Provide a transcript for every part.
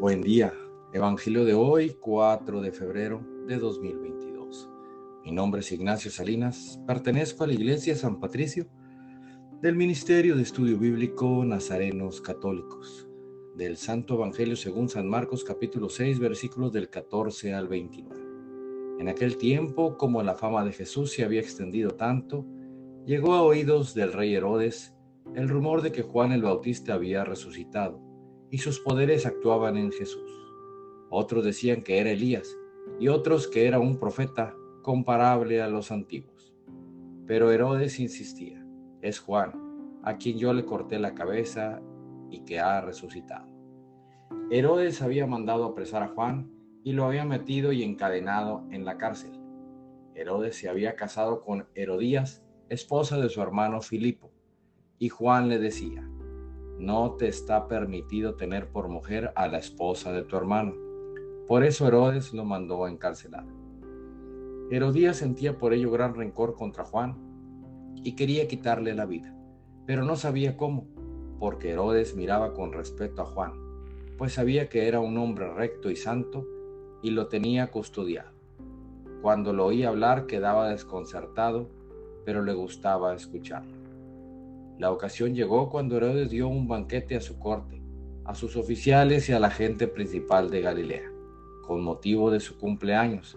Buen día. Evangelio de hoy, 4 de febrero de 2022. Mi nombre es Ignacio Salinas. Pertenezco a la Iglesia San Patricio del Ministerio de Estudio Bíblico Nazarenos Católicos. Del Santo Evangelio según San Marcos capítulo 6 versículos del 14 al 29. En aquel tiempo, como la fama de Jesús se había extendido tanto, llegó a oídos del rey Herodes el rumor de que Juan el Bautista había resucitado y sus poderes actuaban en Jesús. Otros decían que era Elías y otros que era un profeta comparable a los antiguos. Pero Herodes insistía, es Juan, a quien yo le corté la cabeza y que ha resucitado. Herodes había mandado apresar a Juan y lo había metido y encadenado en la cárcel. Herodes se había casado con Herodías, esposa de su hermano Filipo, y Juan le decía, no te está permitido tener por mujer a la esposa de tu hermano. Por eso Herodes lo mandó a encarcelar. Herodías sentía por ello gran rencor contra Juan y quería quitarle la vida, pero no sabía cómo, porque Herodes miraba con respeto a Juan, pues sabía que era un hombre recto y santo y lo tenía custodiado. Cuando lo oía hablar quedaba desconcertado, pero le gustaba escucharlo. La ocasión llegó cuando Herodes dio un banquete a su corte, a sus oficiales y a la gente principal de Galilea, con motivo de su cumpleaños.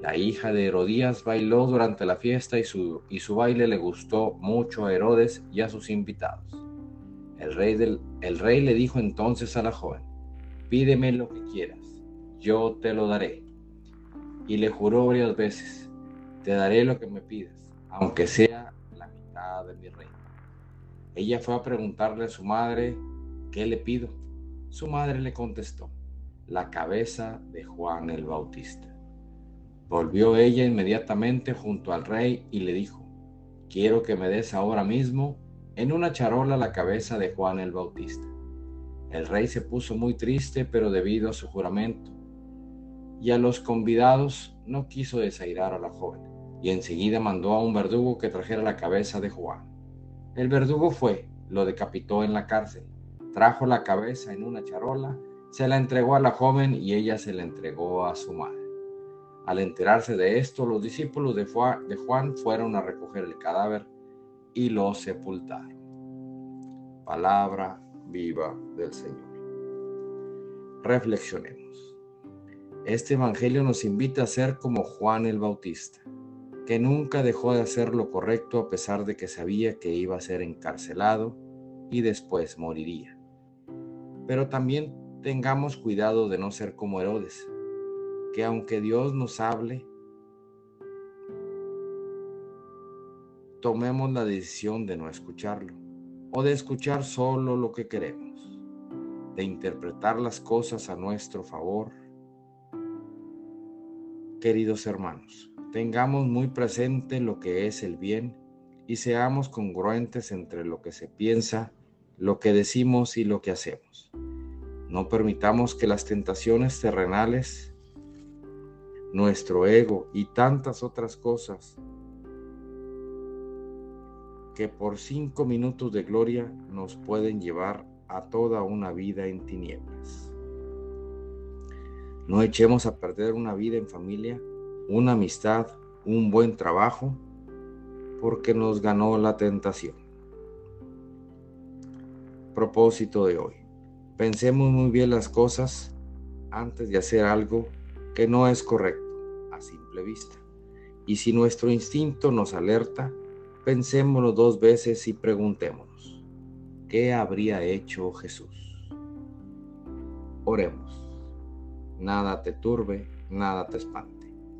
La hija de Herodías bailó durante la fiesta y su, y su baile le gustó mucho a Herodes y a sus invitados. El rey, del, el rey le dijo entonces a la joven, pídeme lo que quieras, yo te lo daré. Y le juró varias veces, te daré lo que me pidas, aunque sea la mitad de mi reino. Ella fue a preguntarle a su madre, ¿qué le pido? Su madre le contestó, la cabeza de Juan el Bautista. Volvió ella inmediatamente junto al rey y le dijo, quiero que me des ahora mismo en una charola la cabeza de Juan el Bautista. El rey se puso muy triste, pero debido a su juramento y a los convidados no quiso desairar a la joven, y enseguida mandó a un verdugo que trajera la cabeza de Juan. El verdugo fue, lo decapitó en la cárcel, trajo la cabeza en una charola, se la entregó a la joven y ella se la entregó a su madre. Al enterarse de esto, los discípulos de Juan fueron a recoger el cadáver y lo sepultaron. Palabra viva del Señor. Reflexionemos. Este Evangelio nos invita a ser como Juan el Bautista que nunca dejó de hacer lo correcto a pesar de que sabía que iba a ser encarcelado y después moriría. Pero también tengamos cuidado de no ser como Herodes, que aunque Dios nos hable, tomemos la decisión de no escucharlo o de escuchar solo lo que queremos, de interpretar las cosas a nuestro favor. Queridos hermanos, Tengamos muy presente lo que es el bien y seamos congruentes entre lo que se piensa, lo que decimos y lo que hacemos. No permitamos que las tentaciones terrenales, nuestro ego y tantas otras cosas que por cinco minutos de gloria nos pueden llevar a toda una vida en tinieblas. No echemos a perder una vida en familia una amistad, un buen trabajo, porque nos ganó la tentación. Propósito de hoy. Pensemos muy bien las cosas antes de hacer algo que no es correcto a simple vista. Y si nuestro instinto nos alerta, pensémoslo dos veces y preguntémonos, ¿qué habría hecho Jesús? Oremos. Nada te turbe, nada te espante